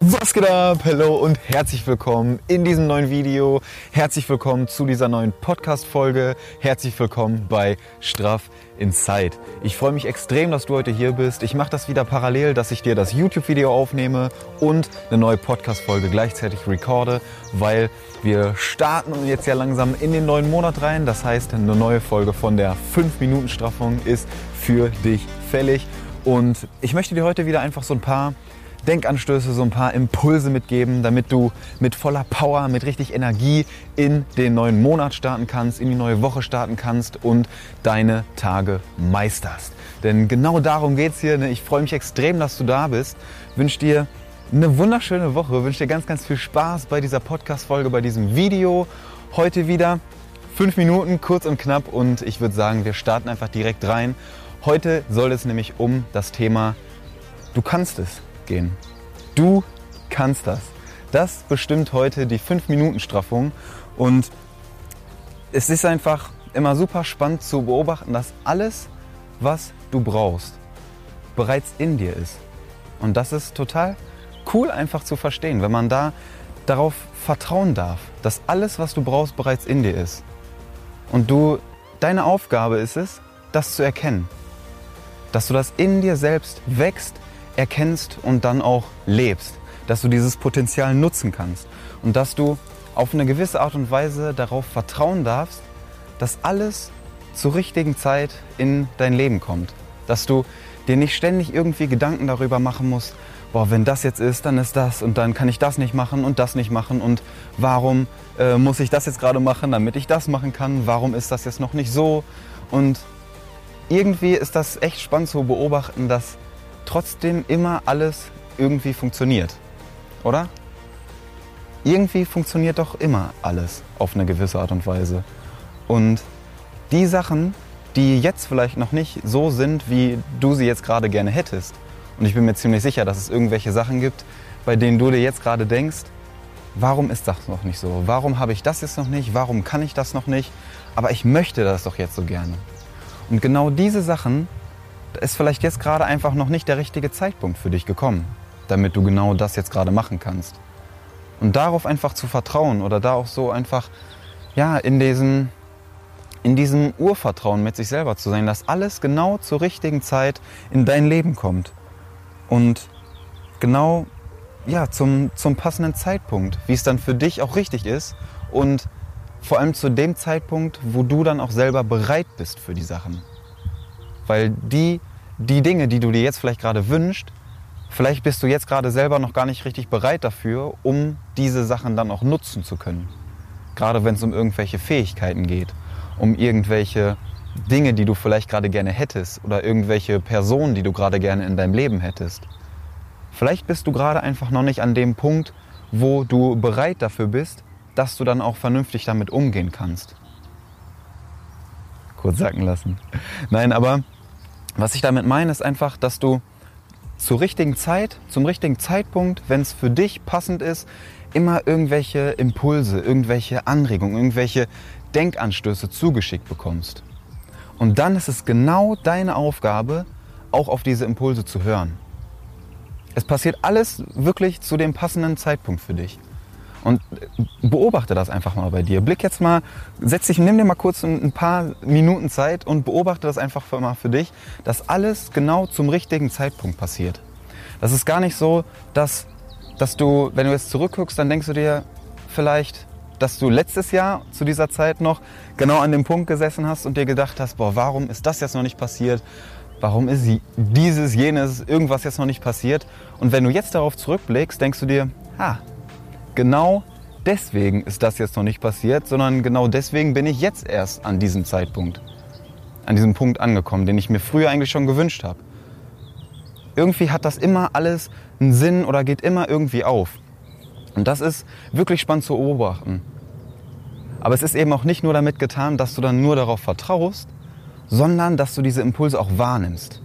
Was geht ab? Hallo und herzlich willkommen in diesem neuen Video. Herzlich willkommen zu dieser neuen Podcast-Folge. Herzlich willkommen bei Straff Inside. Ich freue mich extrem, dass du heute hier bist. Ich mache das wieder parallel, dass ich dir das YouTube-Video aufnehme und eine neue Podcast-Folge gleichzeitig recorde, weil wir starten jetzt ja langsam in den neuen Monat rein. Das heißt, eine neue Folge von der 5-Minuten-Straffung ist für dich fällig. Und ich möchte dir heute wieder einfach so ein paar Denkanstöße, so ein paar Impulse mitgeben, damit du mit voller Power, mit richtig Energie in den neuen Monat starten kannst, in die neue Woche starten kannst und deine Tage meisterst. Denn genau darum geht es hier. Ne? Ich freue mich extrem, dass du da bist. Wünsche dir eine wunderschöne Woche, wünsche dir ganz, ganz viel Spaß bei dieser Podcast-Folge, bei diesem Video. Heute wieder fünf Minuten, kurz und knapp und ich würde sagen, wir starten einfach direkt rein. Heute soll es nämlich um das Thema Du kannst es gehen. Du kannst das. Das bestimmt heute die 5-Minuten-Straffung und es ist einfach immer super spannend zu beobachten, dass alles, was du brauchst, bereits in dir ist. Und das ist total cool einfach zu verstehen, wenn man da darauf vertrauen darf, dass alles, was du brauchst, bereits in dir ist. Und du, deine Aufgabe ist es, das zu erkennen. Dass du das in dir selbst wächst, erkennst und dann auch lebst. Dass du dieses Potenzial nutzen kannst und dass du auf eine gewisse Art und Weise darauf vertrauen darfst, dass alles zur richtigen Zeit in dein Leben kommt. Dass du dir nicht ständig irgendwie Gedanken darüber machen musst, boah, wenn das jetzt ist, dann ist das und dann kann ich das nicht machen und das nicht machen und warum äh, muss ich das jetzt gerade machen, damit ich das machen kann? Warum ist das jetzt noch nicht so? Und irgendwie ist das echt spannend zu beobachten, dass trotzdem immer alles irgendwie funktioniert. Oder? Irgendwie funktioniert doch immer alles auf eine gewisse Art und Weise. Und die Sachen, die jetzt vielleicht noch nicht so sind, wie du sie jetzt gerade gerne hättest, und ich bin mir ziemlich sicher, dass es irgendwelche Sachen gibt, bei denen du dir jetzt gerade denkst, warum ist das noch nicht so? Warum habe ich das jetzt noch nicht? Warum kann ich das noch nicht? Aber ich möchte das doch jetzt so gerne. Und genau diese Sachen ist vielleicht jetzt gerade einfach noch nicht der richtige Zeitpunkt für dich gekommen, damit du genau das jetzt gerade machen kannst. Und darauf einfach zu vertrauen oder da auch so einfach, ja, in diesem, in diesem Urvertrauen mit sich selber zu sein, dass alles genau zur richtigen Zeit in dein Leben kommt. Und genau, ja, zum, zum passenden Zeitpunkt, wie es dann für dich auch richtig ist und vor allem zu dem Zeitpunkt, wo du dann auch selber bereit bist für die Sachen. Weil die, die Dinge, die du dir jetzt vielleicht gerade wünschst, vielleicht bist du jetzt gerade selber noch gar nicht richtig bereit dafür, um diese Sachen dann auch nutzen zu können. Gerade wenn es um irgendwelche Fähigkeiten geht, um irgendwelche Dinge, die du vielleicht gerade gerne hättest oder irgendwelche Personen, die du gerade gerne in deinem Leben hättest. Vielleicht bist du gerade einfach noch nicht an dem Punkt, wo du bereit dafür bist, dass du dann auch vernünftig damit umgehen kannst. Kurz sacken lassen. Nein, aber was ich damit meine, ist einfach, dass du zur richtigen Zeit, zum richtigen Zeitpunkt, wenn es für dich passend ist, immer irgendwelche Impulse, irgendwelche Anregungen, irgendwelche Denkanstöße zugeschickt bekommst. Und dann ist es genau deine Aufgabe, auch auf diese Impulse zu hören. Es passiert alles wirklich zu dem passenden Zeitpunkt für dich. Und beobachte das einfach mal bei dir. Blick jetzt mal, setz dich, nimm dir mal kurz ein paar Minuten Zeit und beobachte das einfach mal für dich, dass alles genau zum richtigen Zeitpunkt passiert. Das ist gar nicht so, dass, dass du, wenn du jetzt zurückguckst, dann denkst du dir vielleicht, dass du letztes Jahr zu dieser Zeit noch genau an dem Punkt gesessen hast und dir gedacht hast, boah, warum ist das jetzt noch nicht passiert? Warum ist dieses, jenes, irgendwas jetzt noch nicht passiert? Und wenn du jetzt darauf zurückblickst, denkst du dir, ah, genau deswegen ist das jetzt noch nicht passiert, sondern genau deswegen bin ich jetzt erst an diesem Zeitpunkt, an diesem Punkt angekommen, den ich mir früher eigentlich schon gewünscht habe. Irgendwie hat das immer alles einen Sinn oder geht immer irgendwie auf. Und das ist wirklich spannend zu beobachten. Aber es ist eben auch nicht nur damit getan, dass du dann nur darauf vertraust, sondern dass du diese Impulse auch wahrnimmst.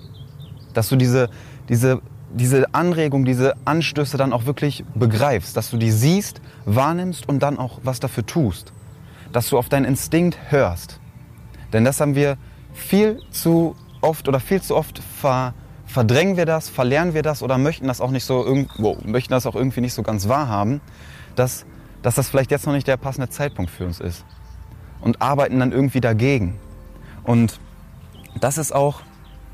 Dass du diese, diese diese Anregung, diese Anstöße dann auch wirklich begreifst, dass du die siehst, wahrnimmst und dann auch was dafür tust. Dass du auf deinen Instinkt hörst. Denn das haben wir viel zu oft oder viel zu oft ver, verdrängen wir das, verlernen wir das oder möchten das auch nicht so irgendwo, möchten das auch irgendwie nicht so ganz wahrhaben, dass, dass das vielleicht jetzt noch nicht der passende Zeitpunkt für uns ist. Und arbeiten dann irgendwie dagegen. Und das ist auch,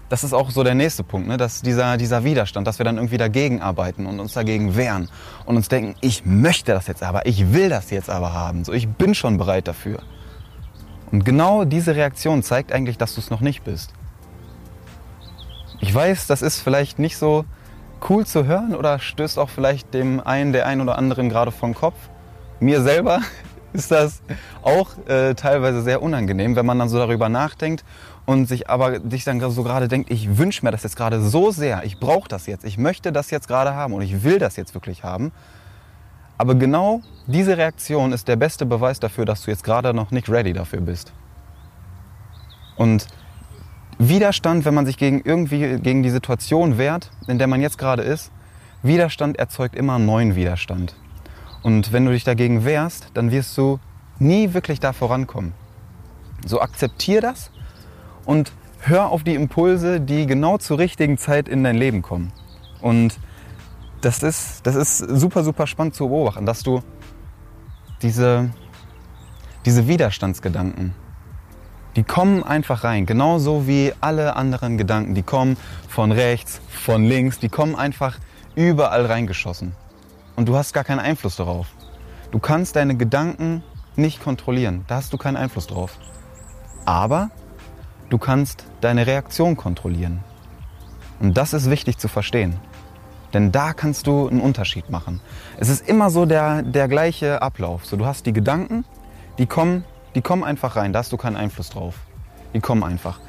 das ist auch so der nächste Punkt, ne? dass dieser, dieser Widerstand, dass wir dann irgendwie dagegen arbeiten und uns dagegen wehren und uns denken, ich möchte das jetzt aber, ich will das jetzt aber haben, so ich bin schon bereit dafür. Und genau diese Reaktion zeigt eigentlich, dass du es noch nicht bist. Ich weiß, das ist vielleicht nicht so cool zu hören oder stößt auch vielleicht dem einen, der einen oder anderen gerade vom Kopf. Mir selber ist das auch äh, teilweise sehr unangenehm, wenn man dann so darüber nachdenkt und sich aber sich dann so gerade denkt, ich wünsche mir das jetzt gerade so sehr, ich brauche das jetzt, ich möchte das jetzt gerade haben und ich will das jetzt wirklich haben. Aber genau diese Reaktion ist der beste Beweis dafür, dass du jetzt gerade noch nicht ready dafür bist. Und Widerstand, wenn man sich gegen irgendwie gegen die Situation wehrt, in der man jetzt gerade ist, Widerstand erzeugt immer neuen Widerstand. Und wenn du dich dagegen wehrst, dann wirst du nie wirklich da vorankommen. So akzeptier das und hör auf die Impulse, die genau zur richtigen Zeit in dein Leben kommen. Und das ist, das ist super, super spannend zu beobachten, dass du diese, diese Widerstandsgedanken, die kommen einfach rein, genauso wie alle anderen Gedanken, die kommen von rechts, von links, die kommen einfach überall reingeschossen. Und du hast gar keinen Einfluss darauf. Du kannst deine Gedanken nicht kontrollieren, da hast du keinen Einfluss drauf. Aber du kannst deine Reaktion kontrollieren. Und das ist wichtig zu verstehen. Denn da kannst du einen Unterschied machen. Es ist immer so der, der gleiche Ablauf. So, du hast die Gedanken, die kommen die kommen einfach rein, da hast du keinen Einfluss drauf. Die kommen einfach.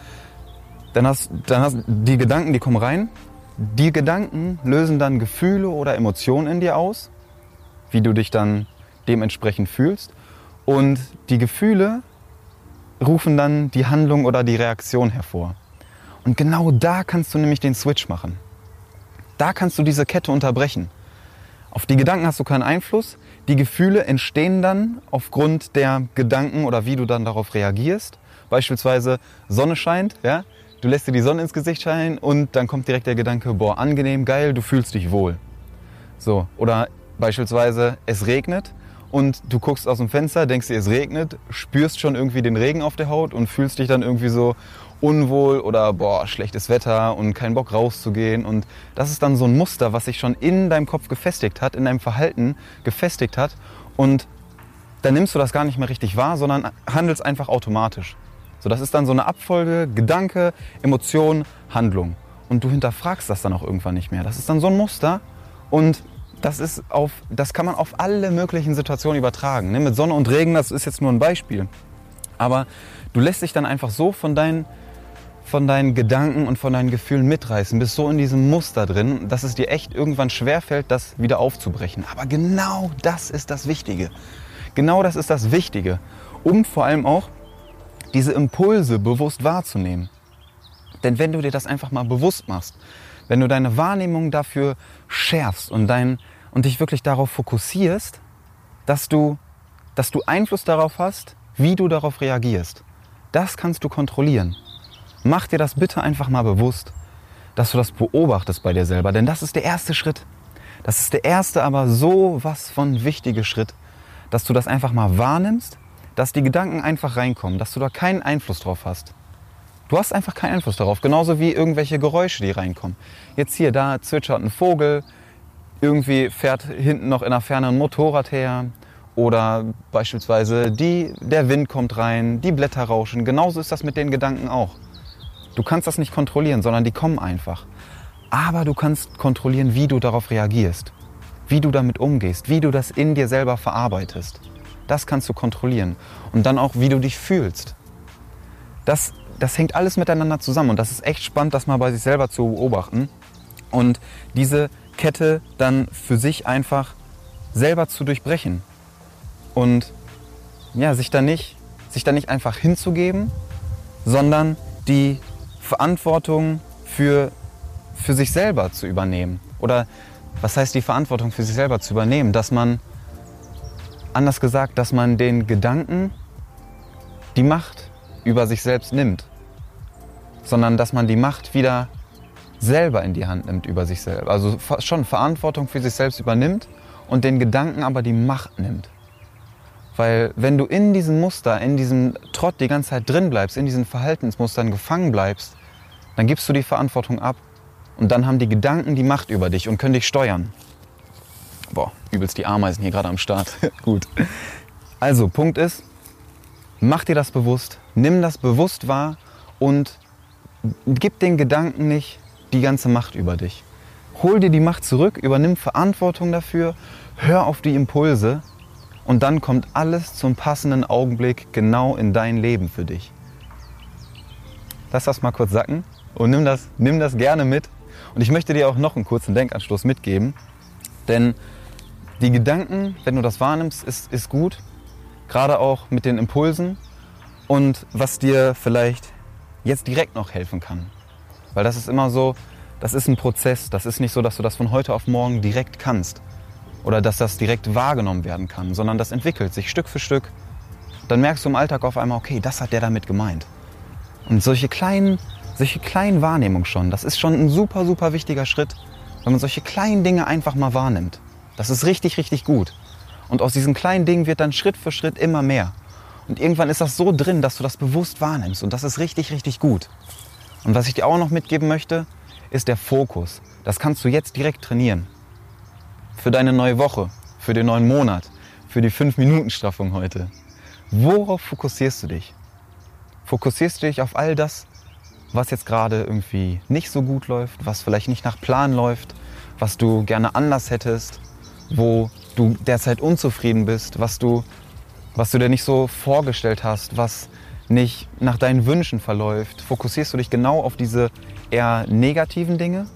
Dann hast, dann hast die Gedanken, die kommen rein. Die Gedanken lösen dann Gefühle oder Emotionen in dir aus, wie du dich dann dementsprechend fühlst. Und die Gefühle rufen dann die Handlung oder die Reaktion hervor. Und genau da kannst du nämlich den Switch machen. Da kannst du diese Kette unterbrechen. Auf die Gedanken hast du keinen Einfluss. Die Gefühle entstehen dann aufgrund der Gedanken oder wie du dann darauf reagierst. Beispielsweise Sonne scheint, ja, du lässt dir die Sonne ins Gesicht scheinen und dann kommt direkt der Gedanke, boah, angenehm, geil, du fühlst dich wohl. So, oder beispielsweise es regnet und du guckst aus dem Fenster, denkst dir, es regnet, spürst schon irgendwie den Regen auf der Haut und fühlst dich dann irgendwie so, unwohl oder boah, schlechtes Wetter und kein Bock rauszugehen. Und das ist dann so ein Muster, was sich schon in deinem Kopf gefestigt hat, in deinem Verhalten gefestigt hat. Und dann nimmst du das gar nicht mehr richtig wahr, sondern handelst einfach automatisch. So, das ist dann so eine Abfolge, Gedanke, Emotion, Handlung. Und du hinterfragst das dann auch irgendwann nicht mehr. Das ist dann so ein Muster und das, ist auf, das kann man auf alle möglichen Situationen übertragen. Ne? Mit Sonne und Regen, das ist jetzt nur ein Beispiel. Aber du lässt dich dann einfach so von deinen von deinen Gedanken und von deinen Gefühlen mitreißen, bist so in diesem Muster drin, dass es dir echt irgendwann schwerfällt, das wieder aufzubrechen. Aber genau das ist das Wichtige. Genau das ist das Wichtige, um vor allem auch diese Impulse bewusst wahrzunehmen. Denn wenn du dir das einfach mal bewusst machst, wenn du deine Wahrnehmung dafür schärfst und, dein, und dich wirklich darauf fokussierst, dass du, dass du Einfluss darauf hast, wie du darauf reagierst, das kannst du kontrollieren. Mach dir das bitte einfach mal bewusst, dass du das beobachtest bei dir selber. Denn das ist der erste Schritt. Das ist der erste, aber so was von wichtige Schritt, dass du das einfach mal wahrnimmst, dass die Gedanken einfach reinkommen, dass du da keinen Einfluss drauf hast. Du hast einfach keinen Einfluss darauf, genauso wie irgendwelche Geräusche, die reinkommen. Jetzt hier, da zwitschert ein Vogel, irgendwie fährt hinten noch in der Ferne ein Motorrad her oder beispielsweise die, der Wind kommt rein, die Blätter rauschen. Genauso ist das mit den Gedanken auch. Du kannst das nicht kontrollieren, sondern die kommen einfach. Aber du kannst kontrollieren, wie du darauf reagierst, wie du damit umgehst, wie du das in dir selber verarbeitest. Das kannst du kontrollieren. Und dann auch, wie du dich fühlst. Das, das hängt alles miteinander zusammen. Und das ist echt spannend, das mal bei sich selber zu beobachten. Und diese Kette dann für sich einfach selber zu durchbrechen. Und ja, sich da nicht, sich da nicht einfach hinzugeben, sondern die Verantwortung für, für sich selber zu übernehmen. Oder was heißt die Verantwortung für sich selber zu übernehmen? Dass man, anders gesagt, dass man den Gedanken die Macht über sich selbst nimmt, sondern dass man die Macht wieder selber in die Hand nimmt über sich selbst. Also schon Verantwortung für sich selbst übernimmt und den Gedanken aber die Macht nimmt. Weil wenn du in diesem Muster, in diesem Trott die ganze Zeit drin bleibst, in diesen Verhaltensmustern gefangen bleibst, dann gibst du die Verantwortung ab und dann haben die Gedanken die Macht über dich und können dich steuern. Boah, übelst die Ameisen hier gerade am Start. Gut. Also, Punkt ist, mach dir das bewusst, nimm das bewusst wahr und gib den Gedanken nicht die ganze Macht über dich. Hol dir die Macht zurück, übernimm Verantwortung dafür, hör auf die Impulse und dann kommt alles zum passenden Augenblick genau in dein Leben für dich. Lass das mal kurz sacken und nimm das, nimm das gerne mit. Und ich möchte dir auch noch einen kurzen Denkanstoß mitgeben, denn die Gedanken, wenn du das wahrnimmst, ist, ist gut, gerade auch mit den Impulsen und was dir vielleicht jetzt direkt noch helfen kann. Weil das ist immer so, das ist ein Prozess. Das ist nicht so, dass du das von heute auf morgen direkt kannst oder dass das direkt wahrgenommen werden kann, sondern das entwickelt sich Stück für Stück. Dann merkst du im Alltag auf einmal, okay, das hat der damit gemeint. Und solche kleinen, solche kleinen Wahrnehmungen schon, das ist schon ein super, super wichtiger Schritt, wenn man solche kleinen Dinge einfach mal wahrnimmt. Das ist richtig, richtig gut. Und aus diesen kleinen Dingen wird dann Schritt für Schritt immer mehr. Und irgendwann ist das so drin, dass du das bewusst wahrnimmst. Und das ist richtig, richtig gut. Und was ich dir auch noch mitgeben möchte, ist der Fokus. Das kannst du jetzt direkt trainieren. Für deine neue Woche, für den neuen Monat, für die 5-Minuten-Straffung heute. Worauf fokussierst du dich? Fokussierst du dich auf all das, was jetzt gerade irgendwie nicht so gut läuft, was vielleicht nicht nach Plan läuft, was du gerne anders hättest, wo du derzeit unzufrieden bist, was du, was du dir nicht so vorgestellt hast, was nicht nach deinen Wünschen verläuft? Fokussierst du dich genau auf diese eher negativen Dinge?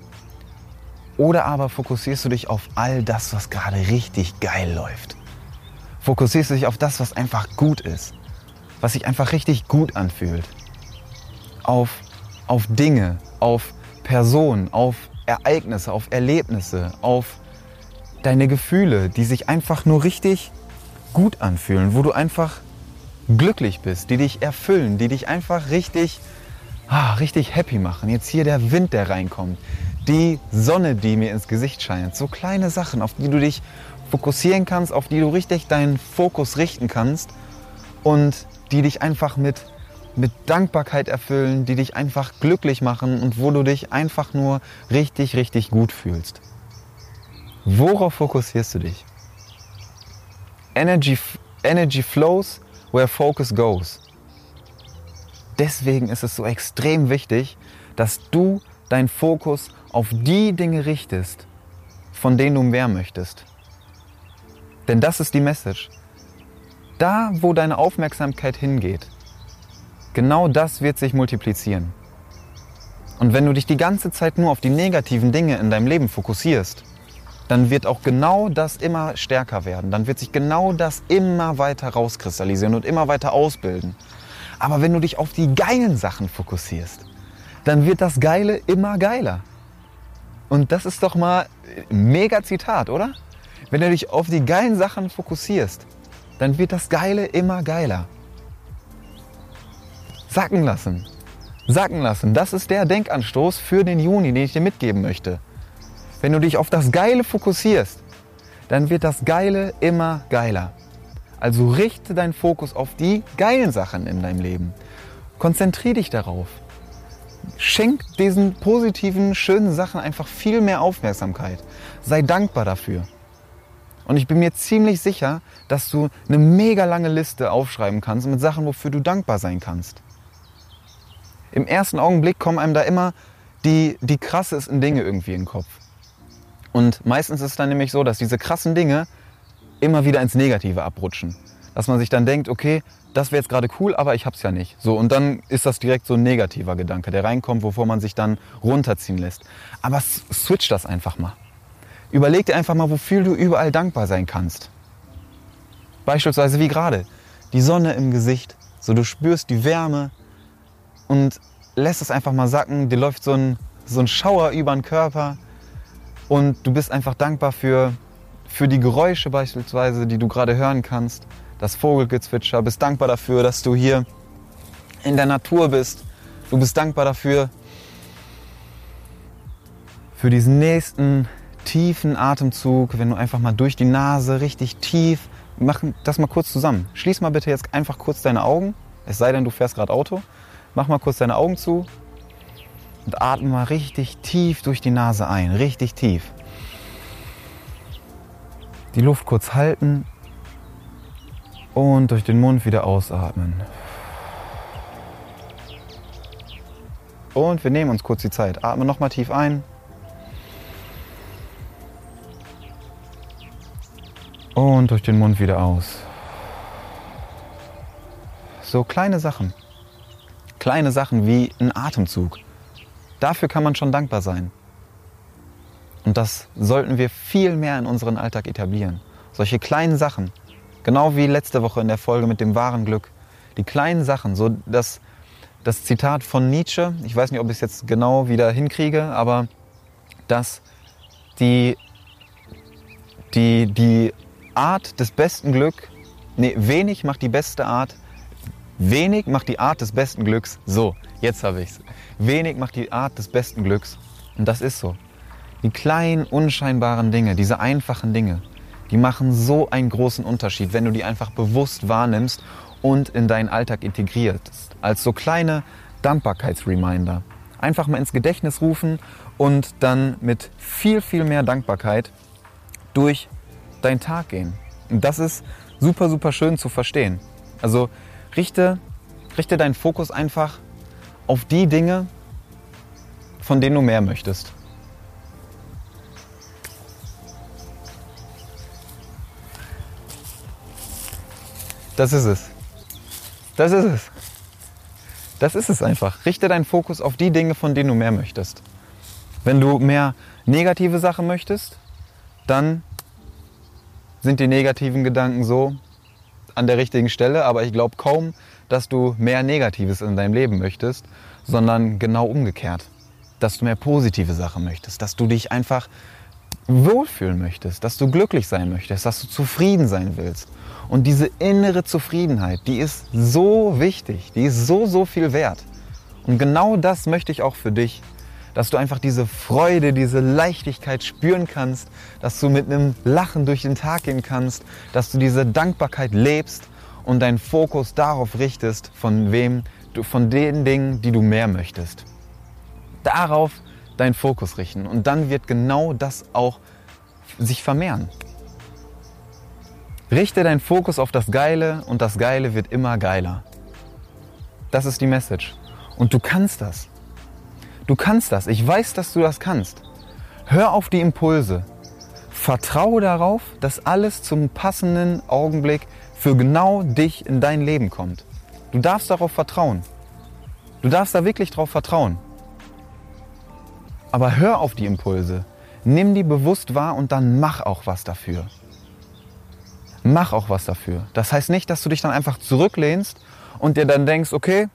Oder aber fokussierst du dich auf all das, was gerade richtig geil läuft? Fokussierst du dich auf das, was einfach gut ist, was sich einfach richtig gut anfühlt? Auf, auf Dinge, auf Personen, auf Ereignisse, auf Erlebnisse, auf deine Gefühle, die sich einfach nur richtig gut anfühlen, wo du einfach glücklich bist, die dich erfüllen, die dich einfach richtig, ah, richtig happy machen. Jetzt hier der Wind, der reinkommt, die Sonne, die mir ins Gesicht scheint. So kleine Sachen, auf die du dich fokussieren kannst, auf die du richtig deinen Fokus richten kannst und die dich einfach mit, mit Dankbarkeit erfüllen, die dich einfach glücklich machen und wo du dich einfach nur richtig, richtig gut fühlst. Worauf fokussierst du dich? Energy, energy flows where focus goes. Deswegen ist es so extrem wichtig, dass du deinen Fokus auf die Dinge richtest, von denen du mehr möchtest. Denn das ist die Message. Da, wo deine Aufmerksamkeit hingeht, genau das wird sich multiplizieren. Und wenn du dich die ganze Zeit nur auf die negativen Dinge in deinem Leben fokussierst, dann wird auch genau das immer stärker werden. Dann wird sich genau das immer weiter rauskristallisieren und immer weiter ausbilden. Aber wenn du dich auf die geilen Sachen fokussierst, dann wird das Geile immer geiler. Und das ist doch mal mega Zitat, oder? Wenn du dich auf die geilen Sachen fokussierst, dann wird das Geile immer geiler. Sacken lassen. Sacken lassen. Das ist der Denkanstoß für den Juni, den ich dir mitgeben möchte. Wenn du dich auf das Geile fokussierst, dann wird das Geile immer geiler. Also richte deinen Fokus auf die geilen Sachen in deinem Leben. Konzentriere dich darauf. Schenk diesen positiven, schönen Sachen einfach viel mehr Aufmerksamkeit. Sei dankbar dafür. Und ich bin mir ziemlich sicher, dass du eine mega lange Liste aufschreiben kannst mit Sachen, wofür du dankbar sein kannst. Im ersten Augenblick kommen einem da immer die, die krassesten Dinge irgendwie in den Kopf. Und meistens ist es dann nämlich so, dass diese krassen Dinge immer wieder ins Negative abrutschen. Dass man sich dann denkt, okay, das wäre jetzt gerade cool, aber ich hab's ja nicht. So, und dann ist das direkt so ein negativer Gedanke, der reinkommt, wovor man sich dann runterziehen lässt. Aber switch das einfach mal. Überleg dir einfach mal, wofür du überall dankbar sein kannst. Beispielsweise wie gerade. Die Sonne im Gesicht. So, du spürst die Wärme und lässt es einfach mal sacken. Dir läuft so ein, so ein Schauer über den Körper. Und du bist einfach dankbar für, für die Geräusche beispielsweise, die du gerade hören kannst. Das Vogelgezwitscher. Bist dankbar dafür, dass du hier in der Natur bist. Du bist dankbar dafür, für diesen nächsten tiefen Atemzug, wenn du einfach mal durch die Nase richtig tief, mach das mal kurz zusammen. Schließ mal bitte jetzt einfach kurz deine Augen, es sei denn, du fährst gerade Auto. Mach mal kurz deine Augen zu und atme mal richtig tief durch die Nase ein, richtig tief. Die Luft kurz halten und durch den Mund wieder ausatmen. Und wir nehmen uns kurz die Zeit. Atme nochmal tief ein. Und durch den Mund wieder aus. So kleine Sachen. Kleine Sachen wie ein Atemzug. Dafür kann man schon dankbar sein. Und das sollten wir viel mehr in unseren Alltag etablieren. Solche kleinen Sachen. Genau wie letzte Woche in der Folge mit dem wahren Glück. Die kleinen Sachen, so das, das Zitat von Nietzsche, ich weiß nicht, ob ich es jetzt genau wieder hinkriege, aber dass die, die, die Art des besten Glück, nee, wenig macht die beste Art, wenig macht die Art des besten Glücks, so, jetzt habe ich es. Wenig macht die Art des besten Glücks. Und das ist so. Die kleinen, unscheinbaren Dinge, diese einfachen Dinge, die machen so einen großen Unterschied, wenn du die einfach bewusst wahrnimmst und in deinen Alltag integrierst. Als so kleine Dankbarkeitsreminder. Einfach mal ins Gedächtnis rufen und dann mit viel, viel mehr Dankbarkeit durch deinen Tag gehen. Und das ist super, super schön zu verstehen. Also richte, richte deinen Fokus einfach auf die Dinge, von denen du mehr möchtest. Das ist es. Das ist es. Das ist es einfach. Richte deinen Fokus auf die Dinge, von denen du mehr möchtest. Wenn du mehr negative Sachen möchtest, dann sind die negativen Gedanken so an der richtigen Stelle. Aber ich glaube kaum, dass du mehr Negatives in deinem Leben möchtest, sondern genau umgekehrt. Dass du mehr positive Sachen möchtest, dass du dich einfach wohlfühlen möchtest, dass du glücklich sein möchtest, dass du zufrieden sein willst. Und diese innere Zufriedenheit, die ist so wichtig, die ist so, so viel wert. Und genau das möchte ich auch für dich, dass du einfach diese Freude, diese Leichtigkeit spüren kannst, dass du mit einem Lachen durch den Tag gehen kannst, dass du diese Dankbarkeit lebst und deinen Fokus darauf richtest, von wem du, von den Dingen, die du mehr möchtest. Darauf deinen Fokus richten und dann wird genau das auch sich vermehren. Richte deinen Fokus auf das Geile und das Geile wird immer geiler. Das ist die Message. Und du kannst das. Du kannst das. Ich weiß, dass du das kannst. Hör auf die Impulse. Vertraue darauf, dass alles zum passenden Augenblick für genau dich in dein Leben kommt. Du darfst darauf vertrauen. Du darfst da wirklich darauf vertrauen. Aber hör auf die Impulse. Nimm die bewusst wahr und dann mach auch was dafür mach auch was dafür. Das heißt nicht, dass du dich dann einfach zurücklehnst und dir dann denkst, okay,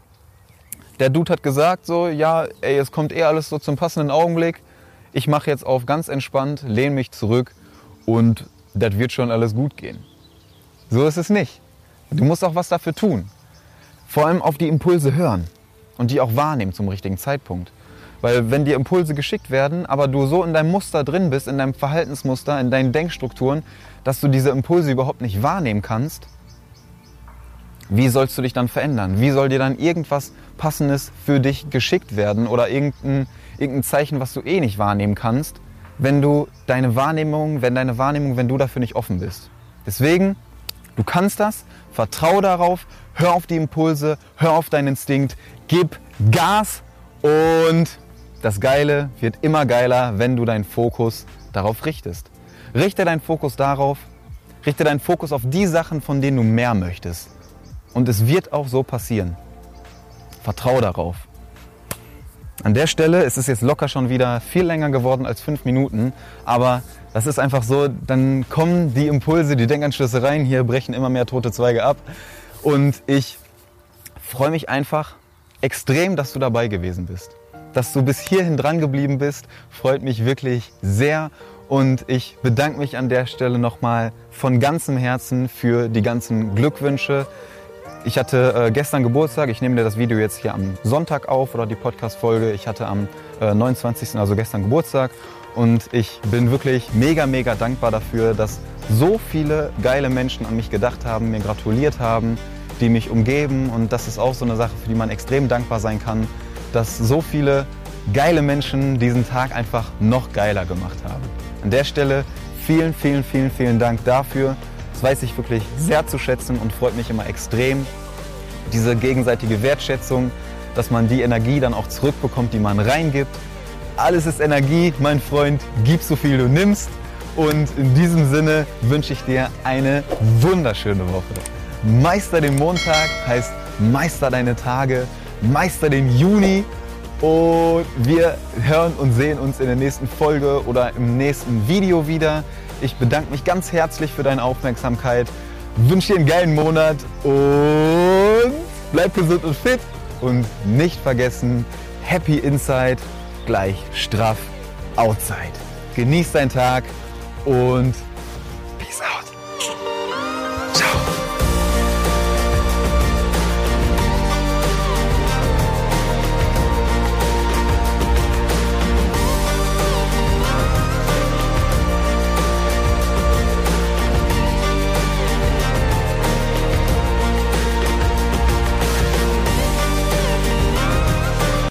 der Dude hat gesagt so, ja, ey, es kommt eh alles so zum passenden Augenblick. Ich mache jetzt auf ganz entspannt, lehne mich zurück und das wird schon alles gut gehen. So ist es nicht. Du musst auch was dafür tun. Vor allem auf die Impulse hören und die auch wahrnehmen zum richtigen Zeitpunkt. Weil wenn dir Impulse geschickt werden, aber du so in deinem Muster drin bist, in deinem Verhaltensmuster, in deinen Denkstrukturen, dass du diese Impulse überhaupt nicht wahrnehmen kannst, wie sollst du dich dann verändern? Wie soll dir dann irgendwas Passendes für dich geschickt werden oder irgendein, irgendein Zeichen, was du eh nicht wahrnehmen kannst, wenn du deine Wahrnehmung, wenn deine Wahrnehmung, wenn du dafür nicht offen bist? Deswegen, du kannst das, vertrau darauf, hör auf die Impulse, hör auf deinen Instinkt, gib Gas und das Geile wird immer geiler, wenn du deinen Fokus darauf richtest. Richte deinen Fokus darauf, richte deinen Fokus auf die Sachen, von denen du mehr möchtest. Und es wird auch so passieren. Vertrau darauf. An der Stelle ist es jetzt locker schon wieder viel länger geworden als fünf Minuten, aber das ist einfach so, dann kommen die Impulse, die Denkanschlüsse rein, hier brechen immer mehr tote Zweige ab und ich freue mich einfach extrem, dass du dabei gewesen bist dass du bis hierhin dran geblieben bist, freut mich wirklich sehr. Und ich bedanke mich an der Stelle nochmal von ganzem Herzen für die ganzen Glückwünsche. Ich hatte äh, gestern Geburtstag. Ich nehme dir das Video jetzt hier am Sonntag auf oder die Podcast-Folge. Ich hatte am äh, 29. also gestern Geburtstag. Und ich bin wirklich mega, mega dankbar dafür, dass so viele geile Menschen an mich gedacht haben, mir gratuliert haben, die mich umgeben. Und das ist auch so eine Sache, für die man extrem dankbar sein kann, dass so viele geile Menschen diesen Tag einfach noch geiler gemacht haben. An der Stelle vielen, vielen, vielen, vielen Dank dafür. Das weiß ich wirklich sehr zu schätzen und freut mich immer extrem. Diese gegenseitige Wertschätzung, dass man die Energie dann auch zurückbekommt, die man reingibt. Alles ist Energie, mein Freund, gib so viel du nimmst. Und in diesem Sinne wünsche ich dir eine wunderschöne Woche. Meister den Montag heißt Meister deine Tage, Meister den Juni und wir hören und sehen uns in der nächsten Folge oder im nächsten Video wieder. Ich bedanke mich ganz herzlich für deine Aufmerksamkeit, wünsche dir einen geilen Monat und bleib gesund und fit. Und nicht vergessen, Happy Inside gleich straff Outside. Genieß deinen Tag und